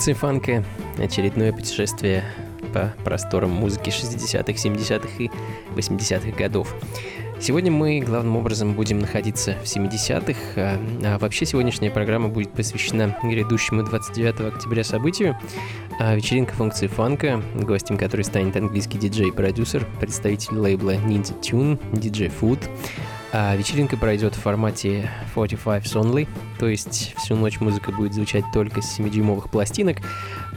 Функции фанка, очередное путешествие по просторам музыки 60-х, 70-х и 80-х годов. Сегодня мы главным образом будем находиться в 70-х, а, а вообще сегодняшняя программа будет посвящена грядущему 29 октября событию, а вечеринка функции фанка, гостем которой станет английский диджей-продюсер, представитель лейбла Ninja Tune, диджей Food, а вечеринка пройдет в формате 45 only, то есть всю ночь музыка будет звучать только с 7-дюймовых пластинок.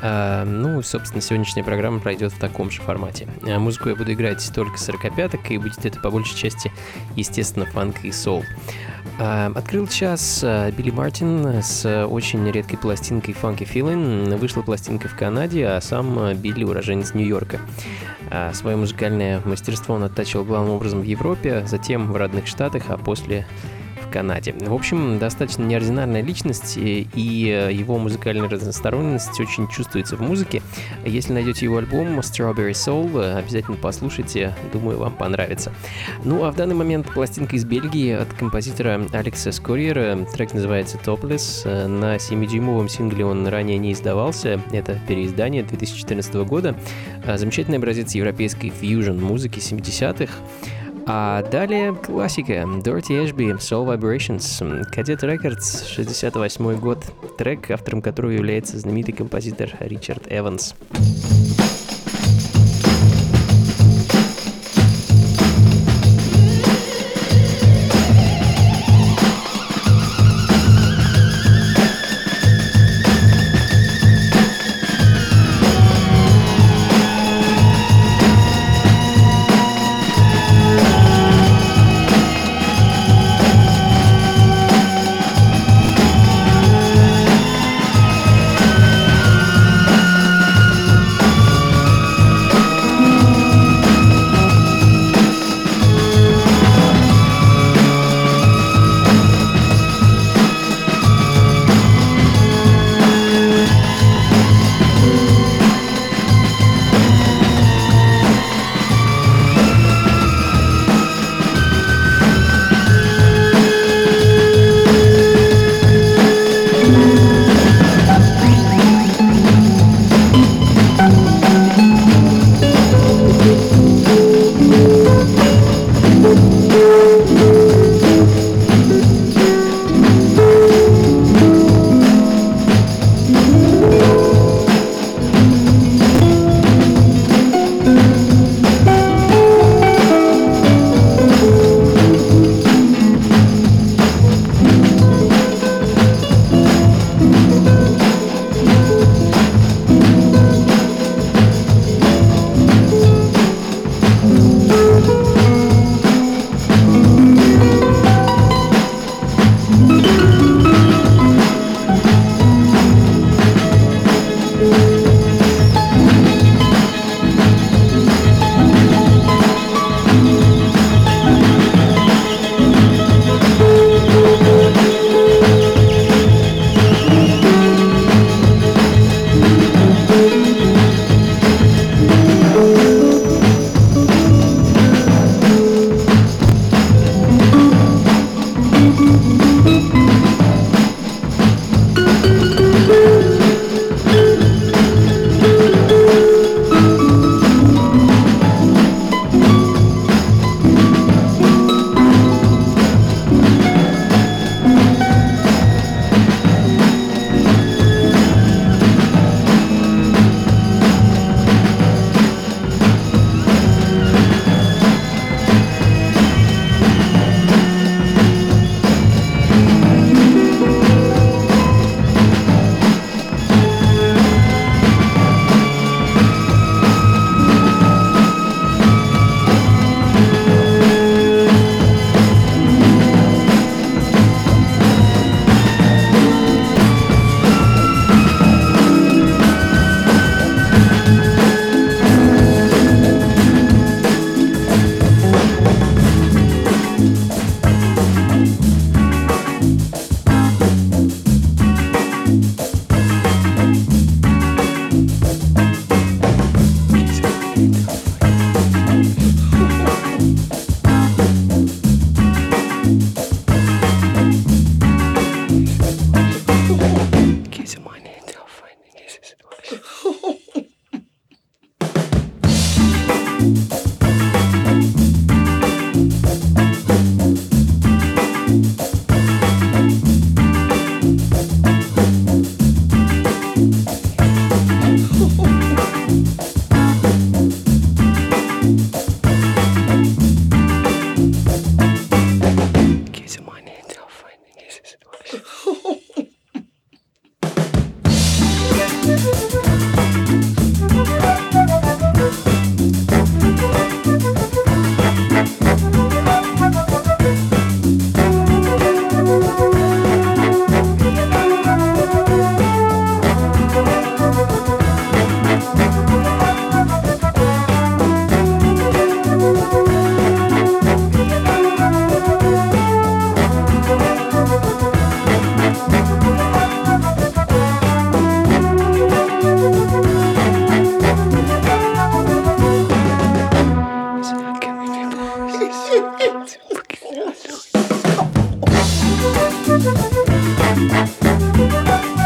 А, ну, собственно, сегодняшняя программа пройдет в таком же формате. А музыку я буду играть только 45-ок, и будет это по большей части, естественно, фанк и сол. А, открыл час а, Билли Мартин с очень редкой пластинкой Funky Feeling. Вышла пластинка в Канаде, а сам Билли уроженец Нью-Йорка. А свое музыкальное мастерство он оттачивал главным образом в Европе, затем в родных штатах, а после Канаде. В общем, достаточно неординарная личность, и его музыкальная разносторонность очень чувствуется в музыке. Если найдете его альбом Strawberry Soul, обязательно послушайте, думаю, вам понравится. Ну, а в данный момент пластинка из Бельгии от композитора Алекса Скорьера. Трек называется Topless. На 7-дюймовом сингле он ранее не издавался. Это переиздание 2014 года. Замечательный образец европейской фьюжн музыки 70-х. А далее классика. Dirty Ashby Soul Vibrations. Cadet Records 68 год. Трек, автором которого является знаменитый композитор Ричард Эванс. Darling Thank you.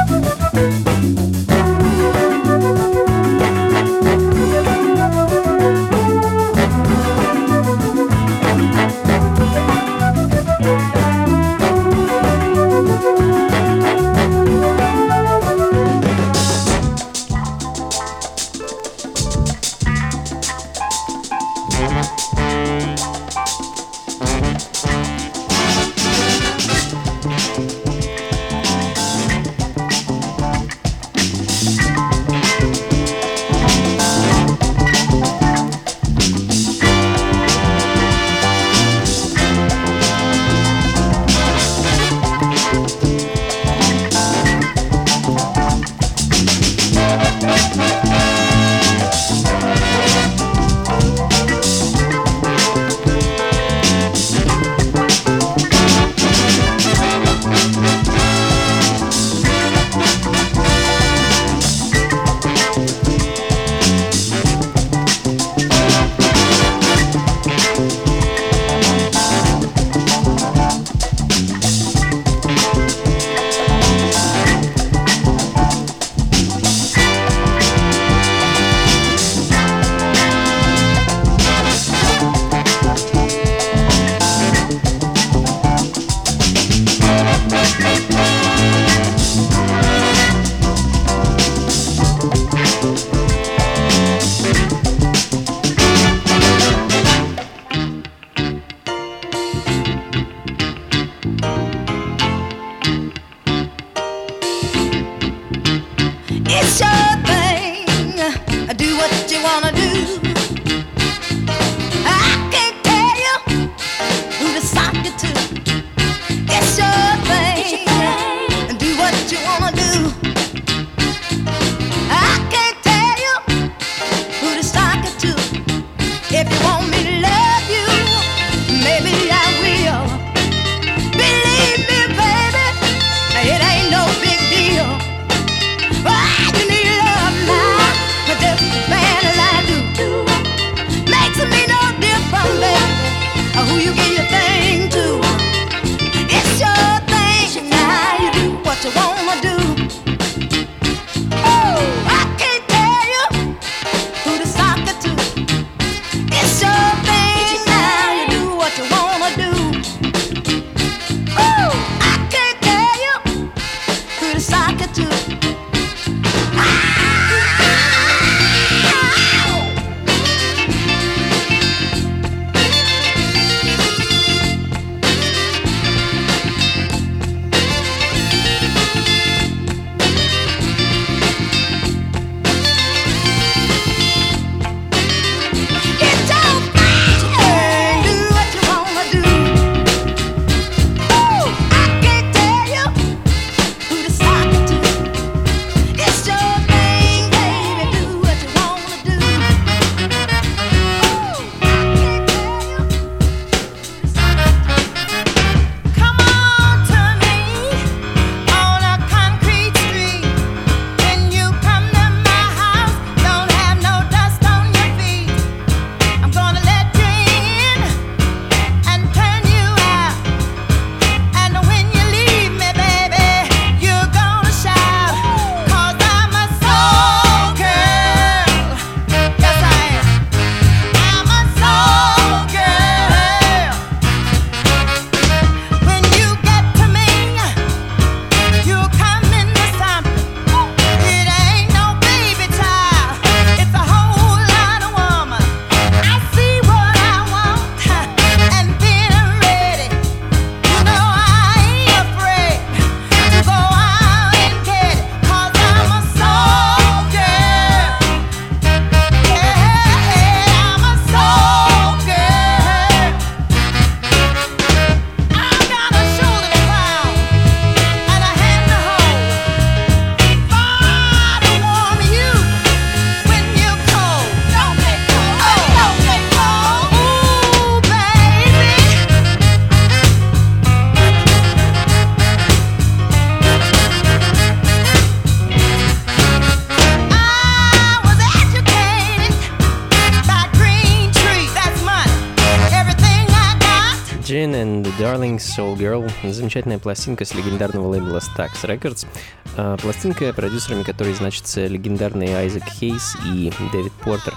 Soul Girl. Замечательная пластинка с легендарного лейбла Stax Records. А, пластинка, продюсерами которой значится легендарный Айзек Хейс и Дэвид Портер.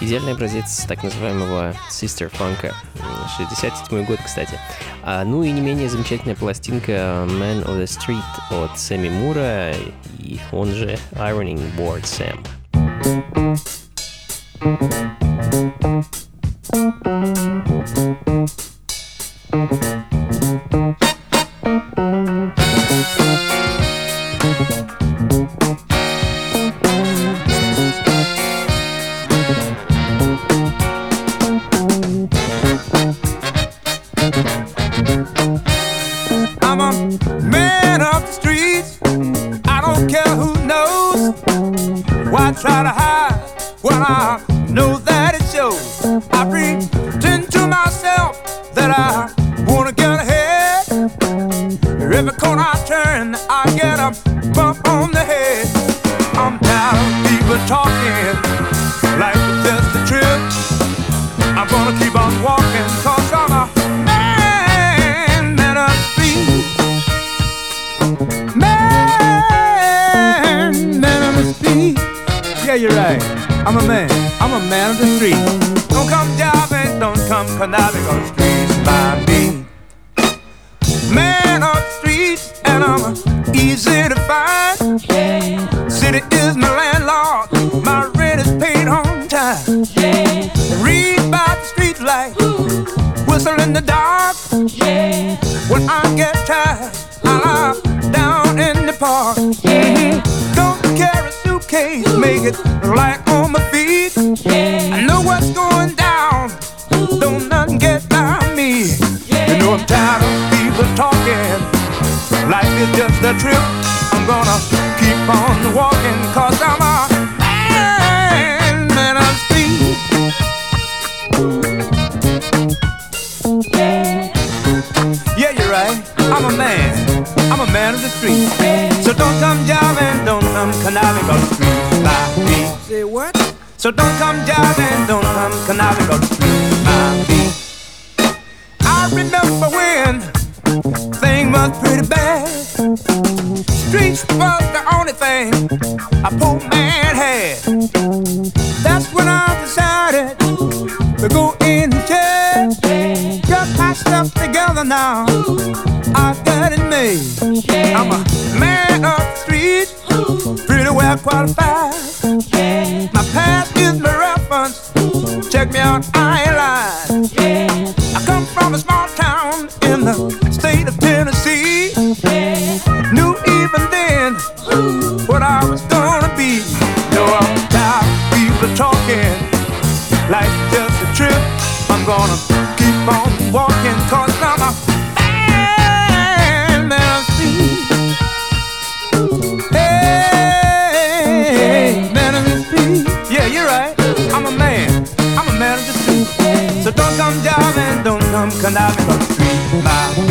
Идеальный образец так называемого Sister Funk. 67 год, кстати. А, ну и не менее замечательная пластинка Man of the Street от Сэмми Мура, и он же Ironing Board Sam. So That's when I decided to go in jail. Got my stuff together now. I got it made. I'm a man of the street, pretty well qualified. My past is my reference. Check me out, I ain't lying. andaba mejor. Ma.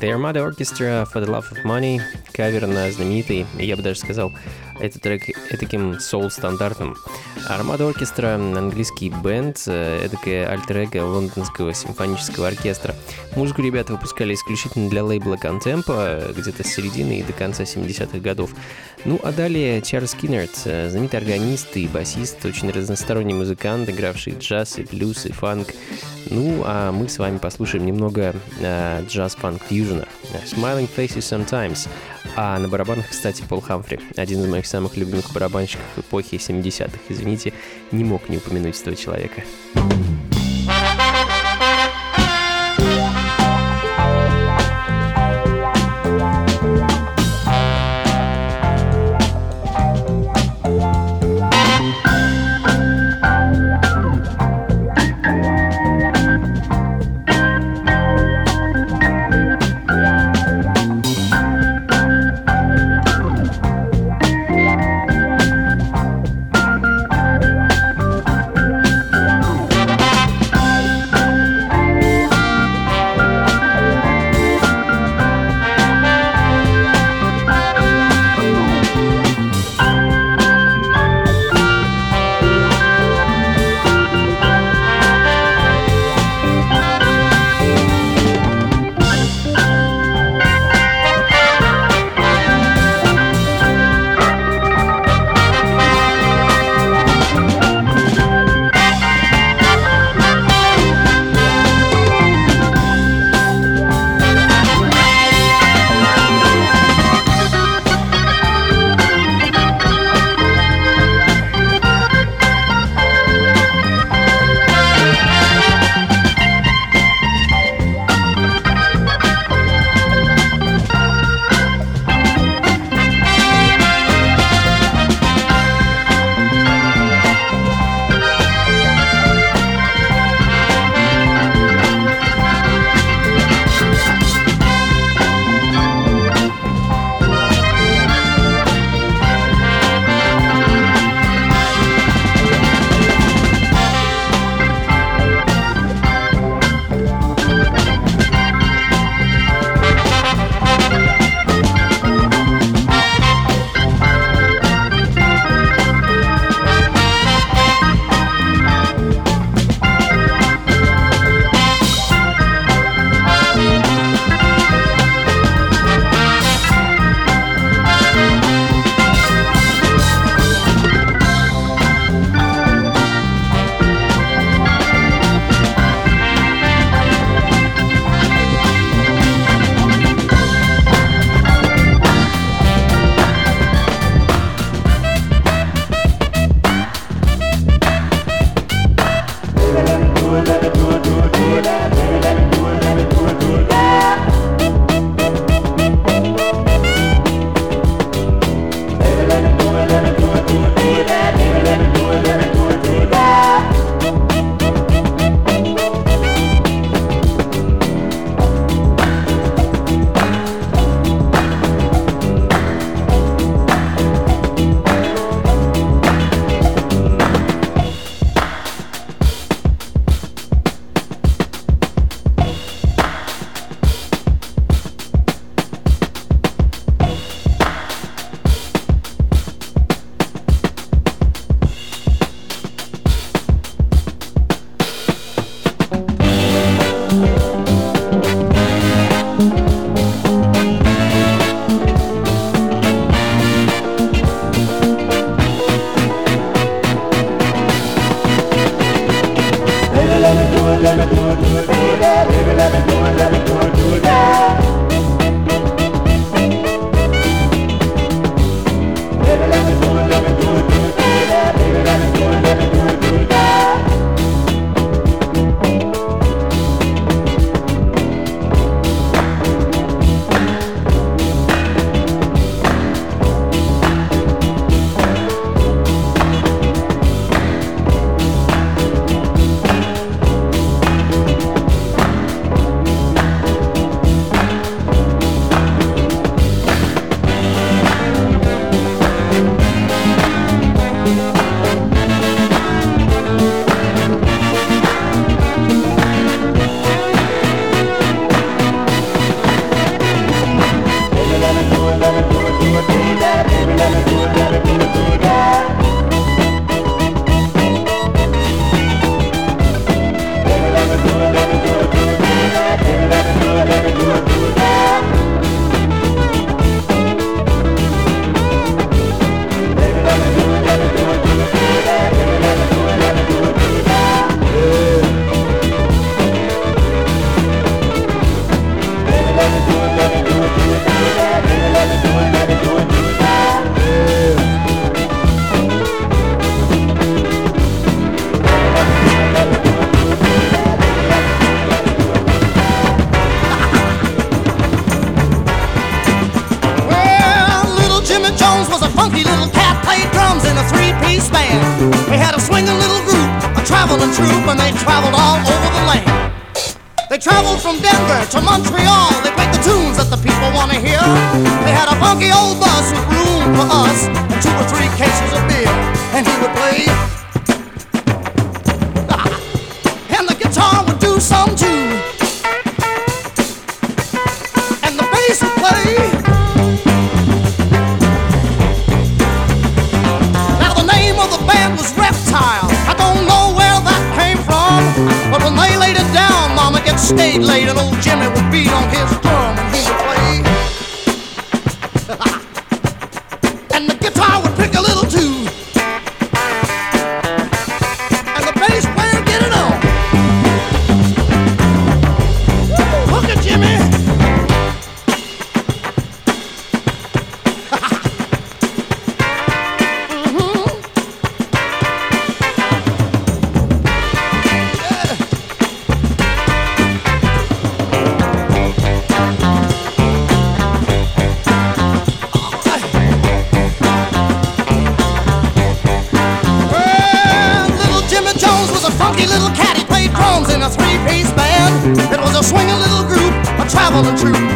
The Armada Orchestra for the Love of Money, кавер на знаменитый, я бы даже сказал, этот трек таким соул-стандартным. Армада Оркестра — английский бенд, эдакое альтер лондонского симфонического оркестра. Музыку ребята выпускали исключительно для лейбла Contempo где-то с середины и до конца 70-х годов. Ну, а далее Чарльз Киннерт, знаменитый органист и басист, очень разносторонний музыкант, игравший джаз и блюз и фанк. Ну, а мы с вами послушаем немного э, джаз-фанк-фьюжена. Smiling Faces Sometimes. А на барабанах, кстати, Пол Хамфри, один из моих самых любимых барабанщиков эпохи 70-х. Извините, не мог не упомянуть этого человека. Soul. the truth.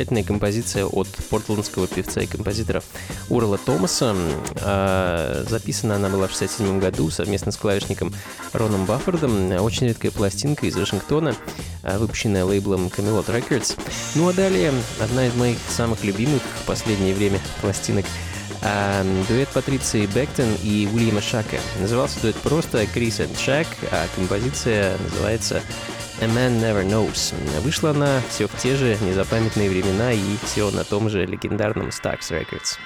Замечательная композиция от портландского певца и композитора Урла Томаса. А, записана она была в 67 году совместно с клавишником Роном Баффордом. Очень редкая пластинка из Вашингтона, а, выпущенная лейблом Camelot Records. Ну а далее одна из моих самых любимых в последнее время пластинок а, дуэт Патриции Бектон и Уильяма Шака. Назывался дуэт просто Крис и Шак, а композиция называется A Man Never Knows. Вышла она все в те же незапамятные времена и все на том же легендарном Stax Records.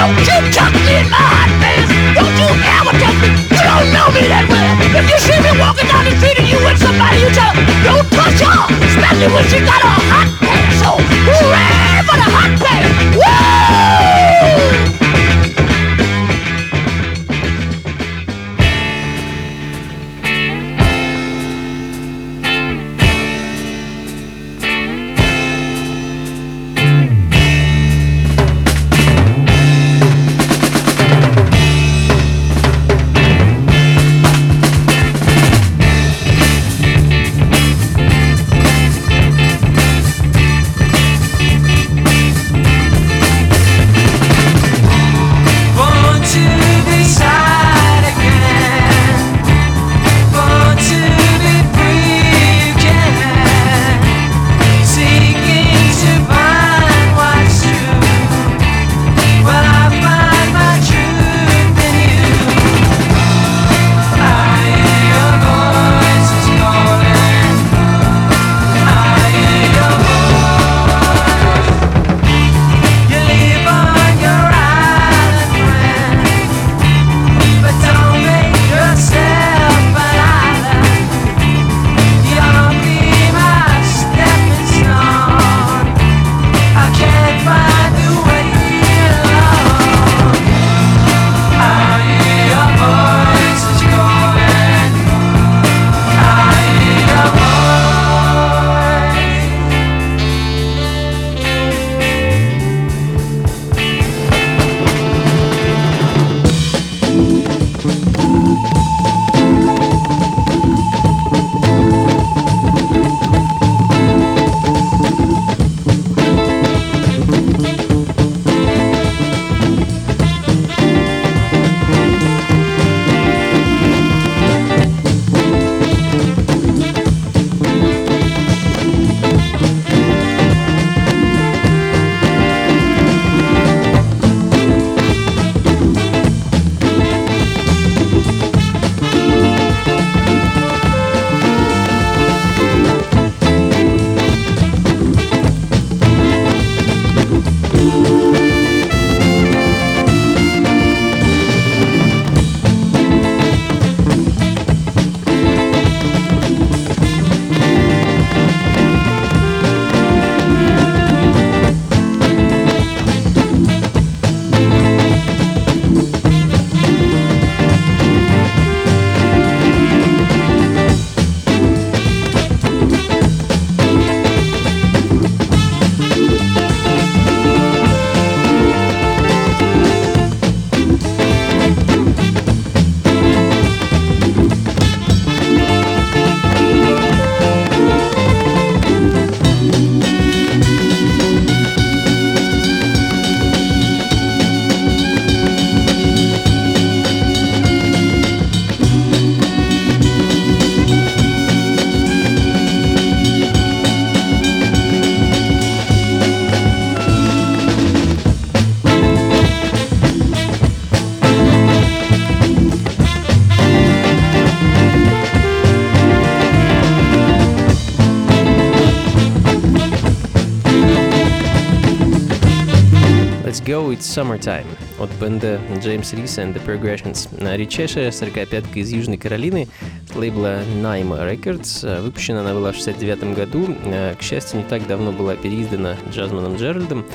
Don't you chuck me in my hot pants. Don't you ever touch me. You don't know me that well. If you see me walking down the street and you with somebody, you tell her, don't touch her. Especially when she got a hot pants So, Hooray for the hot pants. Woo! Summertime от бенда James Reese and the Progressions. Редчайшая 45-ка из Южной Каролины с лейбла Naima Records. Выпущена она была в 69 году. К счастью, не так давно была переиздана Джазманом Джеральдом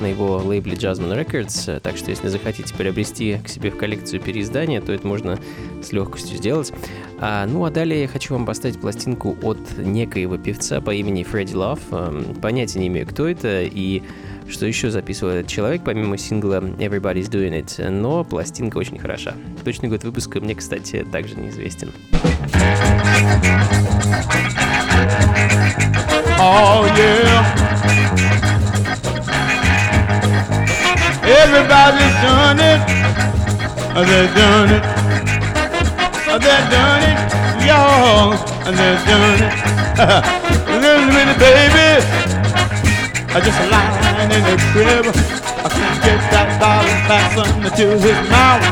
на его лейбле Jazzman Records, так что если захотите приобрести к себе в коллекцию переиздания, то это можно с легкостью сделать. А, ну а далее я хочу вам поставить пластинку от некоего певца по имени Фредди Лав. Понятия не имею, кто это, и что еще записывал этот человек, помимо сингла Everybody's Doing It, но пластинка очень хороша. Точный год выпуска мне, кстати, также неизвестен. Oh, yeah. Everybody's done it. They're done it. They're done it. Y'all. They're done it. Little minute, baby. Just man in the crib. I can't get that dollar fastened to his mouth.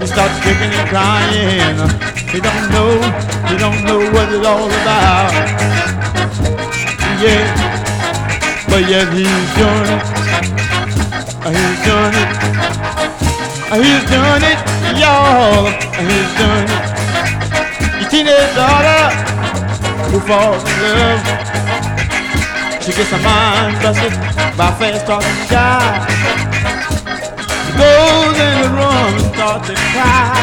He starts kicking and crying. He don't know, he don't know what it's all about. Yeah, but yet he's doing it. He's doing it. He's doing it, y'all. He's doing it. Your teenage daughter who falls in love. She gets her mind busted by fast talking guys. She goes in the room and starts to cry.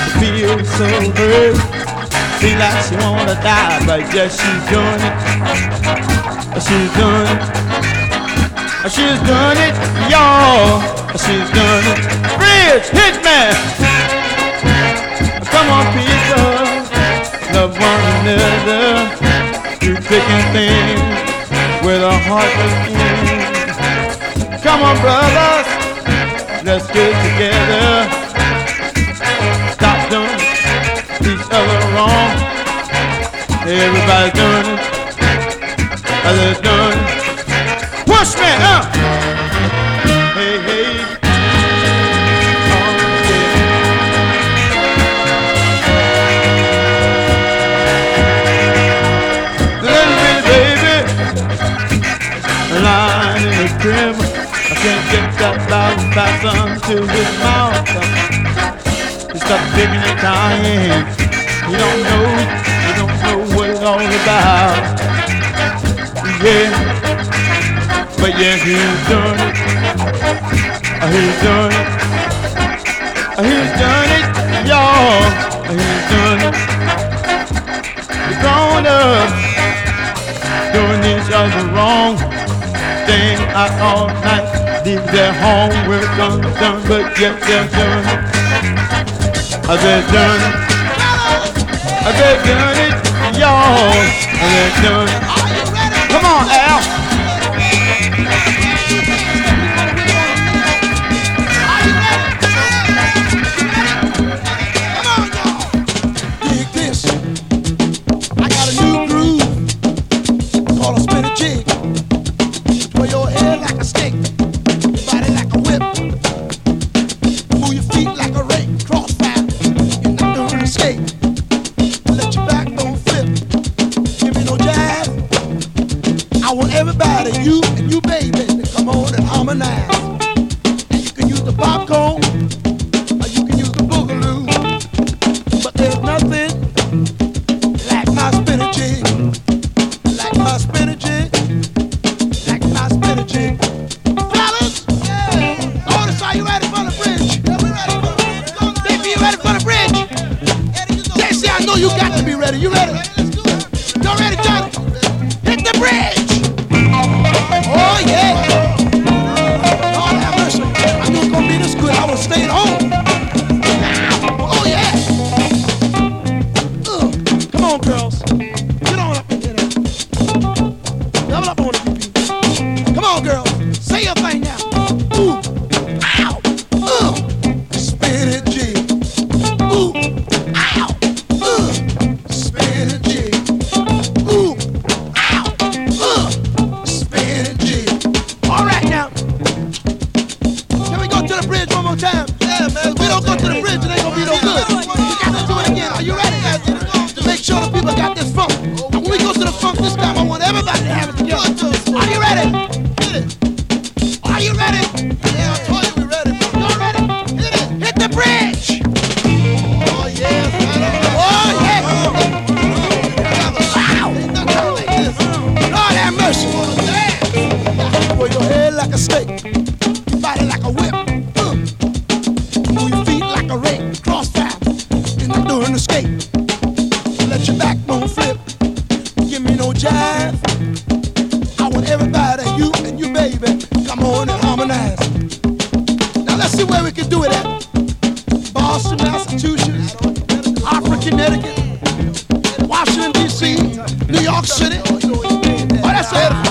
She feels so hurt. Feel like she wanna die, but yes, she's doing it. She's doing it. She's doing it, y'all. She's doing it. Bridge, hit me. Come on, people. Love one another thick and thin with a heart that's in. Come on, brothers, let's get together. Stop doing each other wrong. Everybody's doing it. Others doing it. Push me up. trim. I can't get that thousand thousand to his mouth. He's got big and dying. He don't know, he don't know what it's all about. Yeah, but yeah, he's done it. Uh, uh, uh, he's done it. He's done it, y'all. He's done it. He's grown up, doing each other wrong out all night, leave their homework with done, but yet they're done. Are they done? Are they done it, y'all? Are they done? Come on, Al. hacer.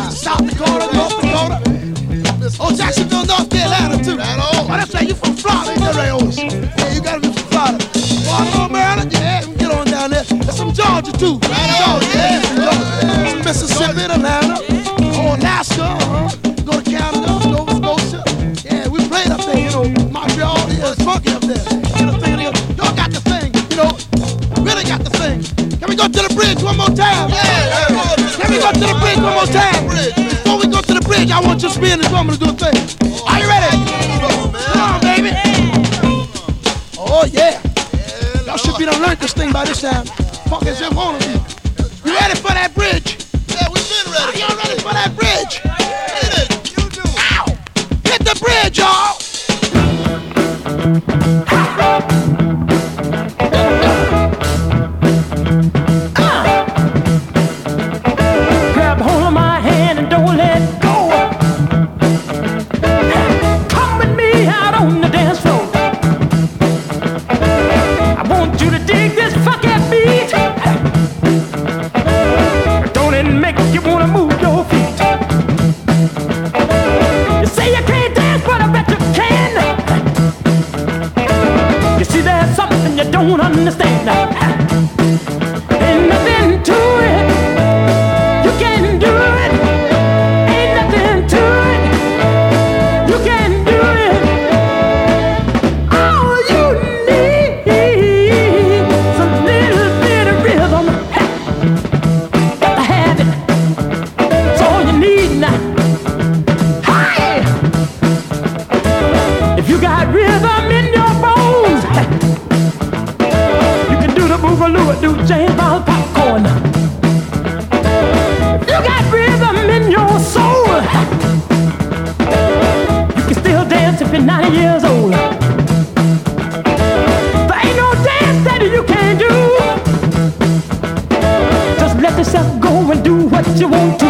Boogaloo, do James Brown popcorn. You got rhythm in your soul. You can still dance if you're 90 years old. There ain't no dance that you can't do. Just let yourself go and do what you want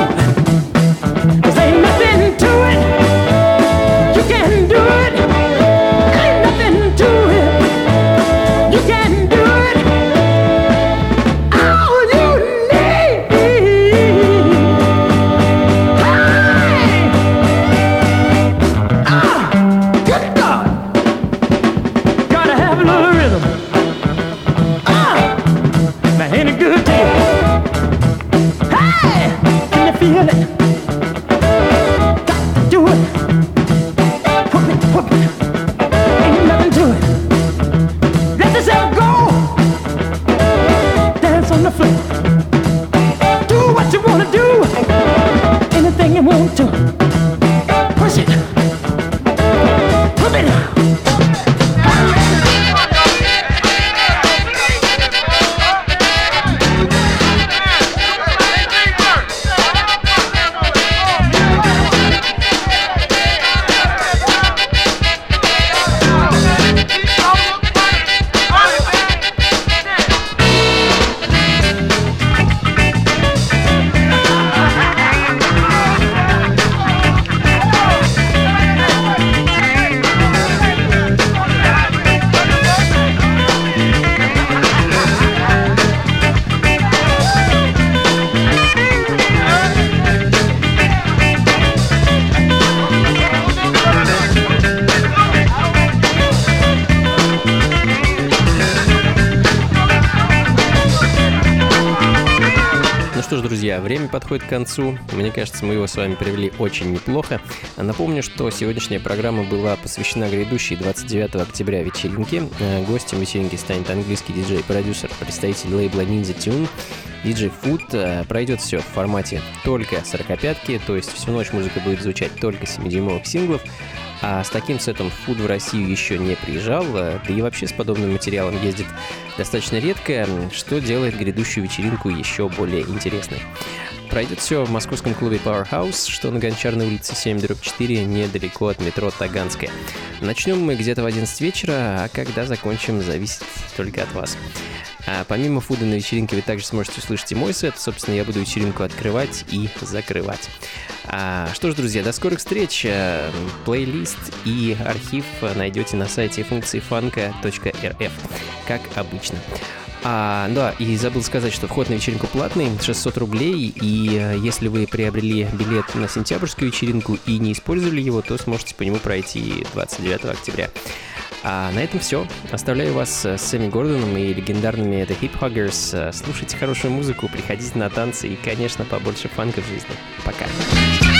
что ж, друзья, время подходит к концу. Мне кажется, мы его с вами провели очень неплохо. Напомню, что сегодняшняя программа была посвящена грядущей 29 октября вечеринке. Э, Гостем вечеринки станет английский диджей-продюсер, представитель лейбла Ninja Tune, диджей Food. Э, Пройдет все в формате только 45-ки, то есть всю ночь музыка будет звучать только 7-дюймовых синглов. А с таким сетом Food в Россию еще не приезжал, э, да и вообще с подобным материалом ездит достаточно редко, что делает грядущую вечеринку еще более интересной. Пройдет все в московском клубе Powerhouse, что на Гончарной улице 7 4, недалеко от метро Таганская. Начнем мы где-то в 11 вечера, а когда закончим, зависит только от вас. А помимо фуда на вечеринке вы также сможете услышать и мой сет. Собственно, я буду вечеринку открывать и закрывать. А, что ж, друзья, до скорых встреч. А, Плейлист и архив найдете на сайте функции фанка.рф, как обычно. А, да, и забыл сказать, что вход на вечеринку платный, 600 рублей, и э, если вы приобрели билет на сентябрьскую вечеринку и не использовали его, то сможете по нему пройти 29 октября. А на этом все. Оставляю вас с Сэмми Гордоном и легендарными The Hip Huggers. Слушайте хорошую музыку, приходите на танцы и, конечно, побольше фанка в жизни. Пока. Come